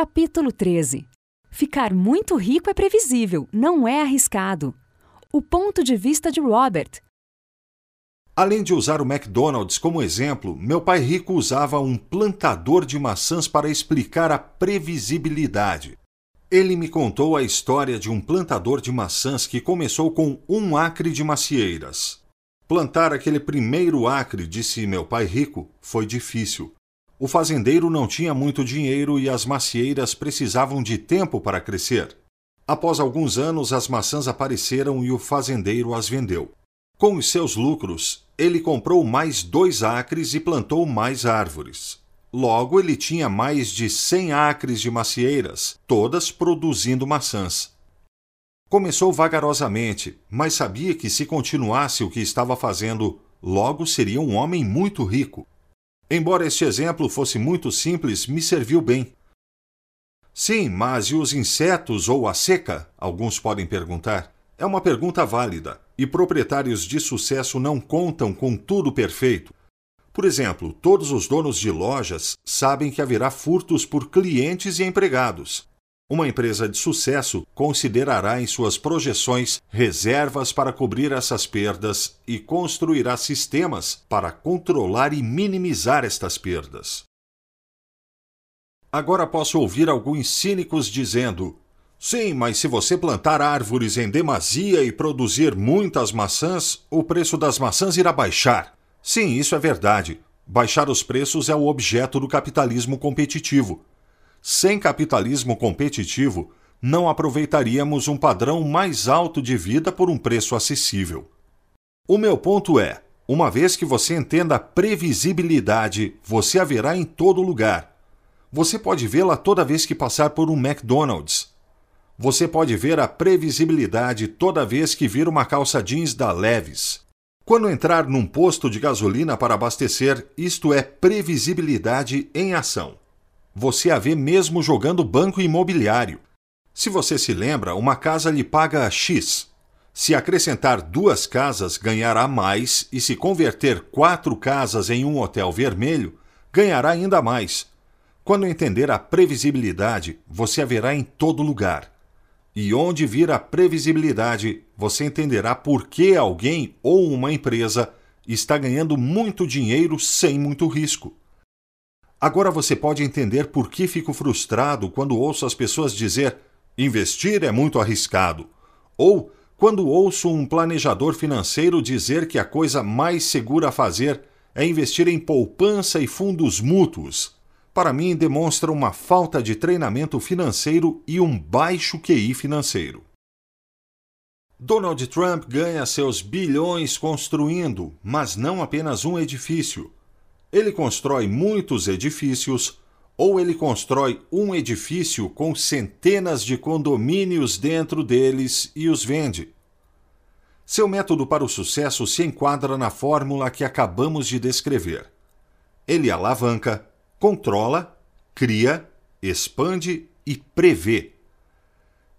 Capítulo 13 Ficar muito rico é previsível, não é arriscado. O ponto de vista de Robert. Além de usar o McDonald's como exemplo, meu pai rico usava um plantador de maçãs para explicar a previsibilidade. Ele me contou a história de um plantador de maçãs que começou com um acre de macieiras. Plantar aquele primeiro acre, disse meu pai rico, foi difícil. O fazendeiro não tinha muito dinheiro e as macieiras precisavam de tempo para crescer. Após alguns anos, as maçãs apareceram e o fazendeiro as vendeu. Com os seus lucros, ele comprou mais dois acres e plantou mais árvores. Logo, ele tinha mais de 100 acres de macieiras, todas produzindo maçãs. Começou vagarosamente, mas sabia que se continuasse o que estava fazendo, logo seria um homem muito rico. Embora este exemplo fosse muito simples, me serviu bem. Sim, mas e os insetos ou a seca? Alguns podem perguntar. É uma pergunta válida, e proprietários de sucesso não contam com tudo perfeito. Por exemplo, todos os donos de lojas sabem que haverá furtos por clientes e empregados. Uma empresa de sucesso considerará em suas projeções reservas para cobrir essas perdas e construirá sistemas para controlar e minimizar estas perdas. Agora posso ouvir alguns cínicos dizendo: Sim, mas se você plantar árvores em demasia e produzir muitas maçãs, o preço das maçãs irá baixar. Sim, isso é verdade. Baixar os preços é o objeto do capitalismo competitivo. Sem capitalismo competitivo, não aproveitaríamos um padrão mais alto de vida por um preço acessível. O meu ponto é: uma vez que você entenda a previsibilidade, você a verá em todo lugar. Você pode vê-la toda vez que passar por um McDonald's. Você pode ver a previsibilidade toda vez que vir uma calça jeans da Levis. Quando entrar num posto de gasolina para abastecer, isto é previsibilidade em ação. Você a vê mesmo jogando banco imobiliário. Se você se lembra, uma casa lhe paga X. Se acrescentar duas casas, ganhará mais, e se converter quatro casas em um hotel vermelho, ganhará ainda mais. Quando entender a previsibilidade, você a verá em todo lugar. E onde vir a previsibilidade, você entenderá por que alguém ou uma empresa está ganhando muito dinheiro sem muito risco. Agora você pode entender por que fico frustrado quando ouço as pessoas dizer investir é muito arriscado, ou quando ouço um planejador financeiro dizer que a coisa mais segura a fazer é investir em poupança e fundos mútuos para mim demonstra uma falta de treinamento financeiro e um baixo QI financeiro. Donald Trump ganha seus bilhões construindo, mas não apenas um edifício. Ele constrói muitos edifícios, ou ele constrói um edifício com centenas de condomínios dentro deles e os vende. Seu método para o sucesso se enquadra na fórmula que acabamos de descrever. Ele alavanca, controla, cria, expande e prevê.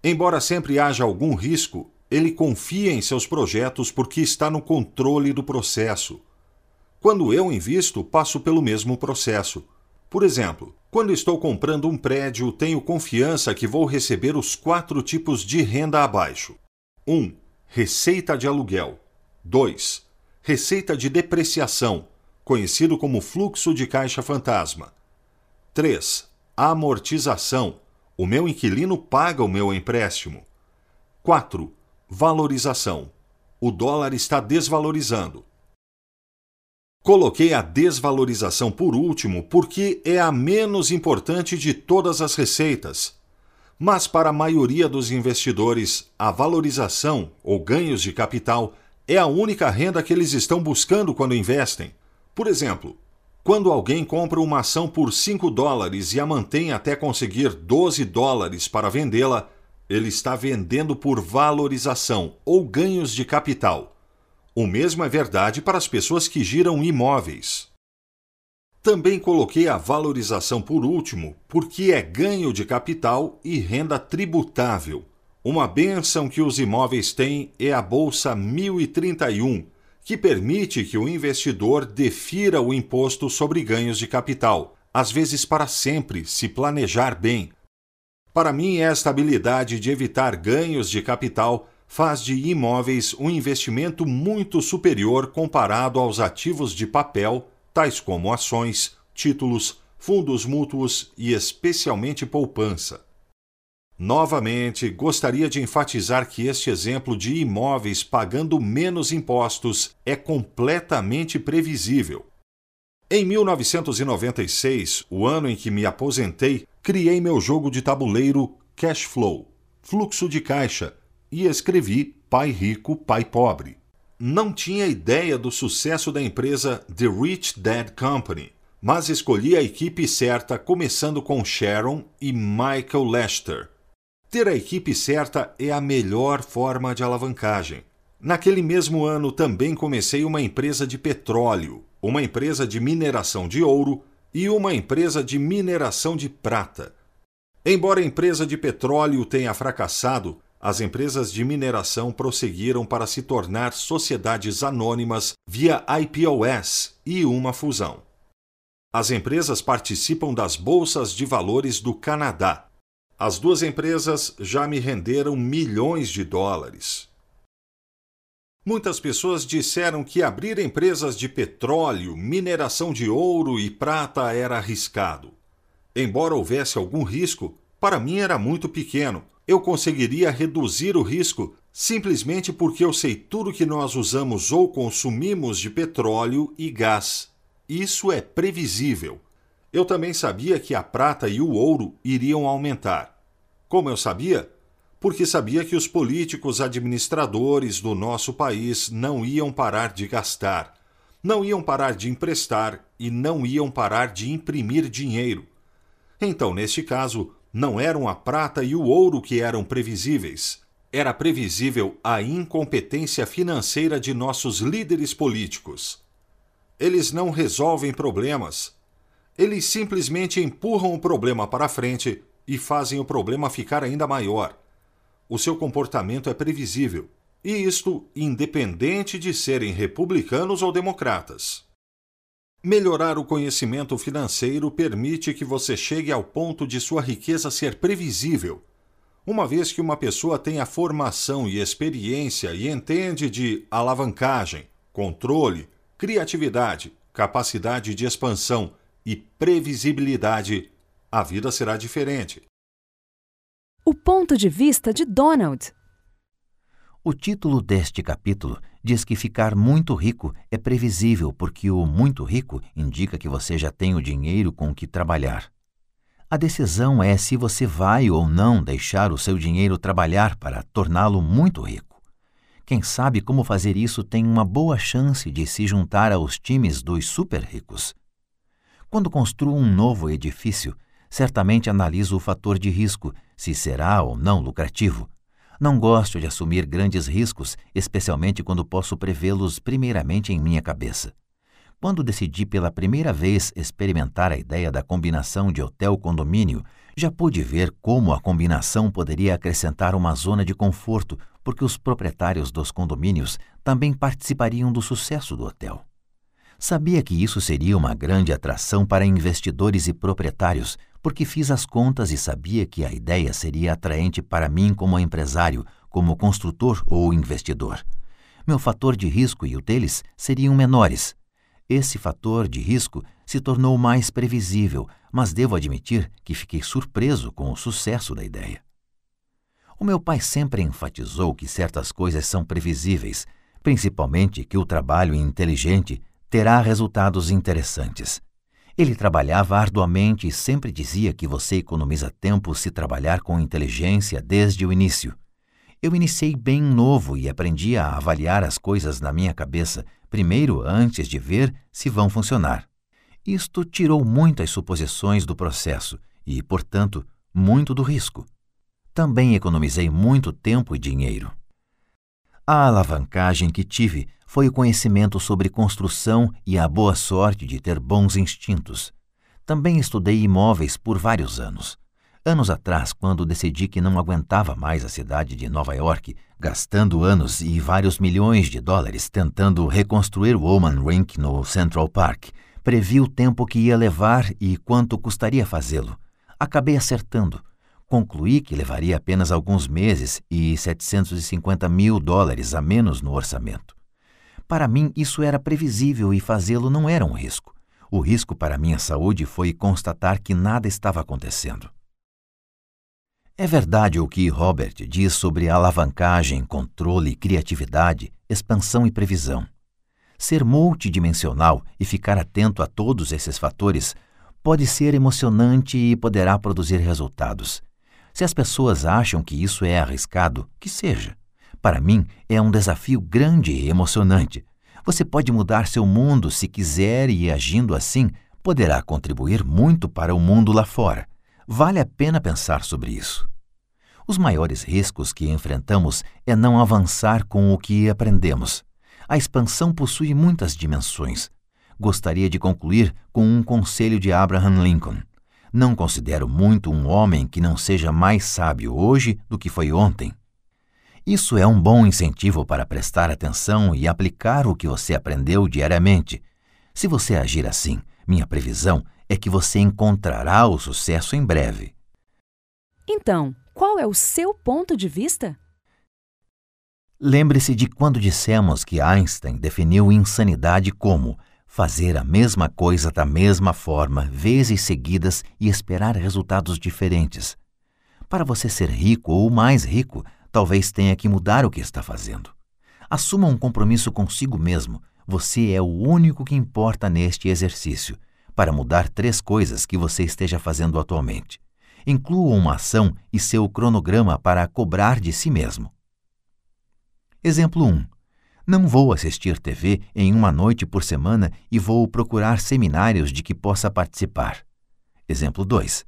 Embora sempre haja algum risco, ele confia em seus projetos porque está no controle do processo. Quando eu invisto, passo pelo mesmo processo. Por exemplo, quando estou comprando um prédio, tenho confiança que vou receber os quatro tipos de renda abaixo: 1. Um, receita de aluguel. 2. Receita de depreciação conhecido como fluxo de caixa fantasma. 3. Amortização. O meu inquilino paga o meu empréstimo. 4. Valorização. O dólar está desvalorizando. Coloquei a desvalorização por último porque é a menos importante de todas as receitas. Mas para a maioria dos investidores, a valorização ou ganhos de capital é a única renda que eles estão buscando quando investem. Por exemplo, quando alguém compra uma ação por 5 dólares e a mantém até conseguir 12 dólares para vendê-la, ele está vendendo por valorização ou ganhos de capital. O mesmo é verdade para as pessoas que giram imóveis. Também coloquei a valorização por último, porque é ganho de capital e renda tributável. Uma benção que os imóveis têm é a Bolsa 1031 que permite que o investidor defira o imposto sobre ganhos de capital, às vezes para sempre, se planejar bem, Para mim, esta habilidade de evitar ganhos de capital faz de imóveis um investimento muito superior comparado aos ativos de papel, tais como ações, títulos, fundos mútuos e especialmente poupança. Novamente, gostaria de enfatizar que este exemplo de imóveis pagando menos impostos é completamente previsível. Em 1996, o ano em que me aposentei, criei meu jogo de tabuleiro Cash Flow, fluxo de caixa, e escrevi Pai Rico, Pai Pobre. Não tinha ideia do sucesso da empresa The Rich Dad Company, mas escolhi a equipe certa, começando com Sharon e Michael Lester ter a equipe certa é a melhor forma de alavancagem. Naquele mesmo ano também comecei uma empresa de petróleo, uma empresa de mineração de ouro e uma empresa de mineração de prata. Embora a empresa de petróleo tenha fracassado, as empresas de mineração prosseguiram para se tornar sociedades anônimas via IPOS e uma fusão. As empresas participam das bolsas de valores do Canadá, as duas empresas já me renderam milhões de dólares. Muitas pessoas disseram que abrir empresas de petróleo, mineração de ouro e prata era arriscado. Embora houvesse algum risco, para mim era muito pequeno. Eu conseguiria reduzir o risco simplesmente porque eu sei tudo que nós usamos ou consumimos de petróleo e gás. Isso é previsível. Eu também sabia que a prata e o ouro iriam aumentar. Como eu sabia? Porque sabia que os políticos administradores do nosso país não iam parar de gastar, não iam parar de emprestar e não iam parar de imprimir dinheiro. Então, neste caso, não eram a prata e o ouro que eram previsíveis. Era previsível a incompetência financeira de nossos líderes políticos. Eles não resolvem problemas, eles simplesmente empurram o problema para frente e fazem o problema ficar ainda maior. O seu comportamento é previsível, e isto independente de serem republicanos ou democratas. Melhorar o conhecimento financeiro permite que você chegue ao ponto de sua riqueza ser previsível. Uma vez que uma pessoa tem a formação e experiência e entende de alavancagem, controle, criatividade, capacidade de expansão e previsibilidade, a vida será diferente. O ponto de vista de Donald. O título deste capítulo diz que ficar muito rico é previsível porque o muito rico indica que você já tem o dinheiro com que trabalhar. A decisão é se você vai ou não deixar o seu dinheiro trabalhar para torná-lo muito rico. Quem sabe como fazer isso tem uma boa chance de se juntar aos times dos super ricos. Quando construo um novo edifício, certamente analiso o fator de risco, se será ou não lucrativo. Não gosto de assumir grandes riscos, especialmente quando posso prevê-los primeiramente em minha cabeça. Quando decidi pela primeira vez experimentar a ideia da combinação de hotel-condomínio, já pude ver como a combinação poderia acrescentar uma zona de conforto, porque os proprietários dos condomínios também participariam do sucesso do hotel. Sabia que isso seria uma grande atração para investidores e proprietários, porque fiz as contas e sabia que a ideia seria atraente para mim como empresário, como construtor ou investidor. Meu fator de risco e o deles seriam menores. Esse fator de risco se tornou mais previsível, mas devo admitir que fiquei surpreso com o sucesso da ideia. O meu pai sempre enfatizou que certas coisas são previsíveis, principalmente que o trabalho inteligente terá resultados interessantes. Ele trabalhava arduamente e sempre dizia que você economiza tempo se trabalhar com inteligência desde o início. Eu iniciei bem novo e aprendi a avaliar as coisas na minha cabeça, primeiro antes de ver se vão funcionar. Isto tirou muitas suposições do processo e, portanto, muito do risco. Também economizei muito tempo e dinheiro. A alavancagem que tive foi o conhecimento sobre construção e a boa sorte de ter bons instintos. Também estudei imóveis por vários anos. Anos atrás, quando decidi que não aguentava mais a cidade de Nova York, gastando anos e vários milhões de dólares tentando reconstruir o Woman Rink no Central Park, previ o tempo que ia levar e quanto custaria fazê-lo. Acabei acertando. Concluí que levaria apenas alguns meses e 750 mil dólares a menos no orçamento. Para mim, isso era previsível e fazê-lo não era um risco. O risco para minha saúde foi constatar que nada estava acontecendo. É verdade o que Robert diz sobre alavancagem, controle, criatividade, expansão e previsão. Ser multidimensional e ficar atento a todos esses fatores pode ser emocionante e poderá produzir resultados. Se as pessoas acham que isso é arriscado, que seja. Para mim, é um desafio grande e emocionante. Você pode mudar seu mundo se quiser e, agindo assim, poderá contribuir muito para o mundo lá fora. Vale a pena pensar sobre isso. Os maiores riscos que enfrentamos é não avançar com o que aprendemos. A expansão possui muitas dimensões. Gostaria de concluir com um conselho de Abraham Lincoln. Não considero muito um homem que não seja mais sábio hoje do que foi ontem. Isso é um bom incentivo para prestar atenção e aplicar o que você aprendeu diariamente. Se você agir assim, minha previsão é que você encontrará o sucesso em breve. Então, qual é o seu ponto de vista? Lembre-se de quando dissemos que Einstein definiu insanidade como fazer a mesma coisa da mesma forma, vezes seguidas e esperar resultados diferentes. Para você ser rico ou mais rico, talvez tenha que mudar o que está fazendo. Assuma um compromisso consigo mesmo. Você é o único que importa neste exercício, para mudar três coisas que você esteja fazendo atualmente. Inclua uma ação e seu cronograma para cobrar de si mesmo. Exemplo 1. Não vou assistir TV em uma noite por semana e vou procurar seminários de que possa participar. Exemplo 2.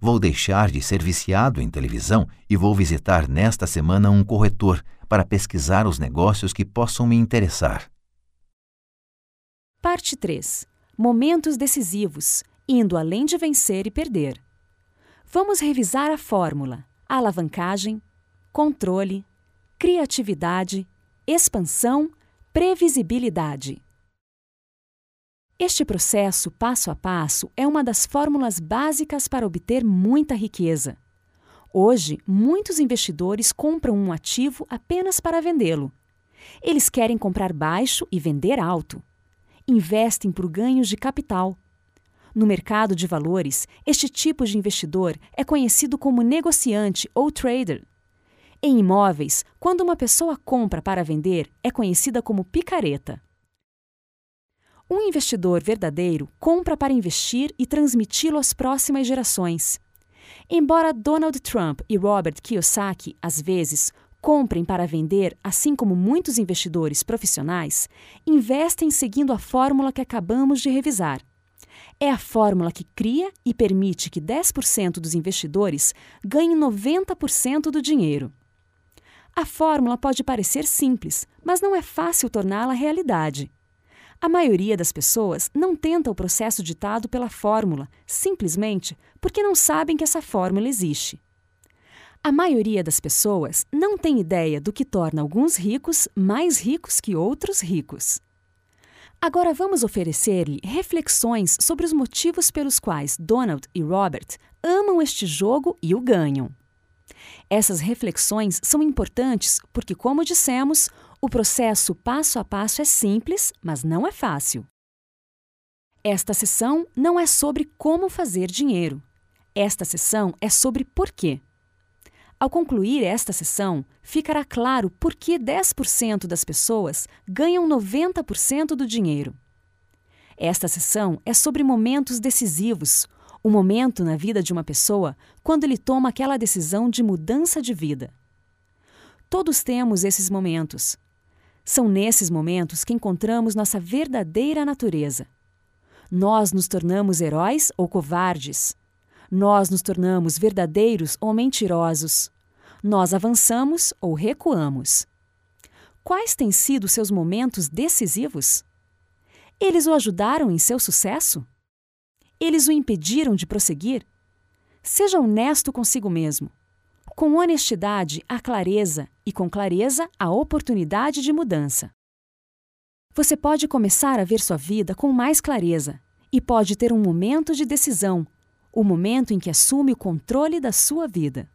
Vou deixar de ser viciado em televisão e vou visitar nesta semana um corretor para pesquisar os negócios que possam me interessar. Parte 3. Momentos decisivos, indo além de vencer e perder. Vamos revisar a fórmula: alavancagem, controle, criatividade, expansão, previsibilidade. Este processo passo a passo é uma das fórmulas básicas para obter muita riqueza. Hoje, muitos investidores compram um ativo apenas para vendê-lo. Eles querem comprar baixo e vender alto. Investem por ganhos de capital. No mercado de valores, este tipo de investidor é conhecido como negociante ou trader. Em imóveis, quando uma pessoa compra para vender, é conhecida como picareta. Um investidor verdadeiro compra para investir e transmiti-lo às próximas gerações. Embora Donald Trump e Robert Kiyosaki, às vezes, comprem para vender, assim como muitos investidores profissionais, investem seguindo a fórmula que acabamos de revisar. É a fórmula que cria e permite que 10% dos investidores ganhem 90% do dinheiro. A fórmula pode parecer simples, mas não é fácil torná-la realidade. A maioria das pessoas não tenta o processo ditado pela fórmula, simplesmente porque não sabem que essa fórmula existe. A maioria das pessoas não tem ideia do que torna alguns ricos mais ricos que outros ricos. Agora vamos oferecer-lhe reflexões sobre os motivos pelos quais Donald e Robert amam este jogo e o ganham. Essas reflexões são importantes porque, como dissemos, o processo passo a passo é simples, mas não é fácil. Esta sessão não é sobre como fazer dinheiro. Esta sessão é sobre porquê. Ao concluir esta sessão, ficará claro por que 10% das pessoas ganham 90% do dinheiro. Esta sessão é sobre momentos decisivos, o momento na vida de uma pessoa quando ele toma aquela decisão de mudança de vida. Todos temos esses momentos. São nesses momentos que encontramos nossa verdadeira natureza. Nós nos tornamos heróis ou covardes. Nós nos tornamos verdadeiros ou mentirosos. Nós avançamos ou recuamos. Quais têm sido seus momentos decisivos? Eles o ajudaram em seu sucesso? Eles o impediram de prosseguir? Seja honesto consigo mesmo. Com honestidade, há clareza, e com clareza, há oportunidade de mudança. Você pode começar a ver sua vida com mais clareza e pode ter um momento de decisão, o momento em que assume o controle da sua vida.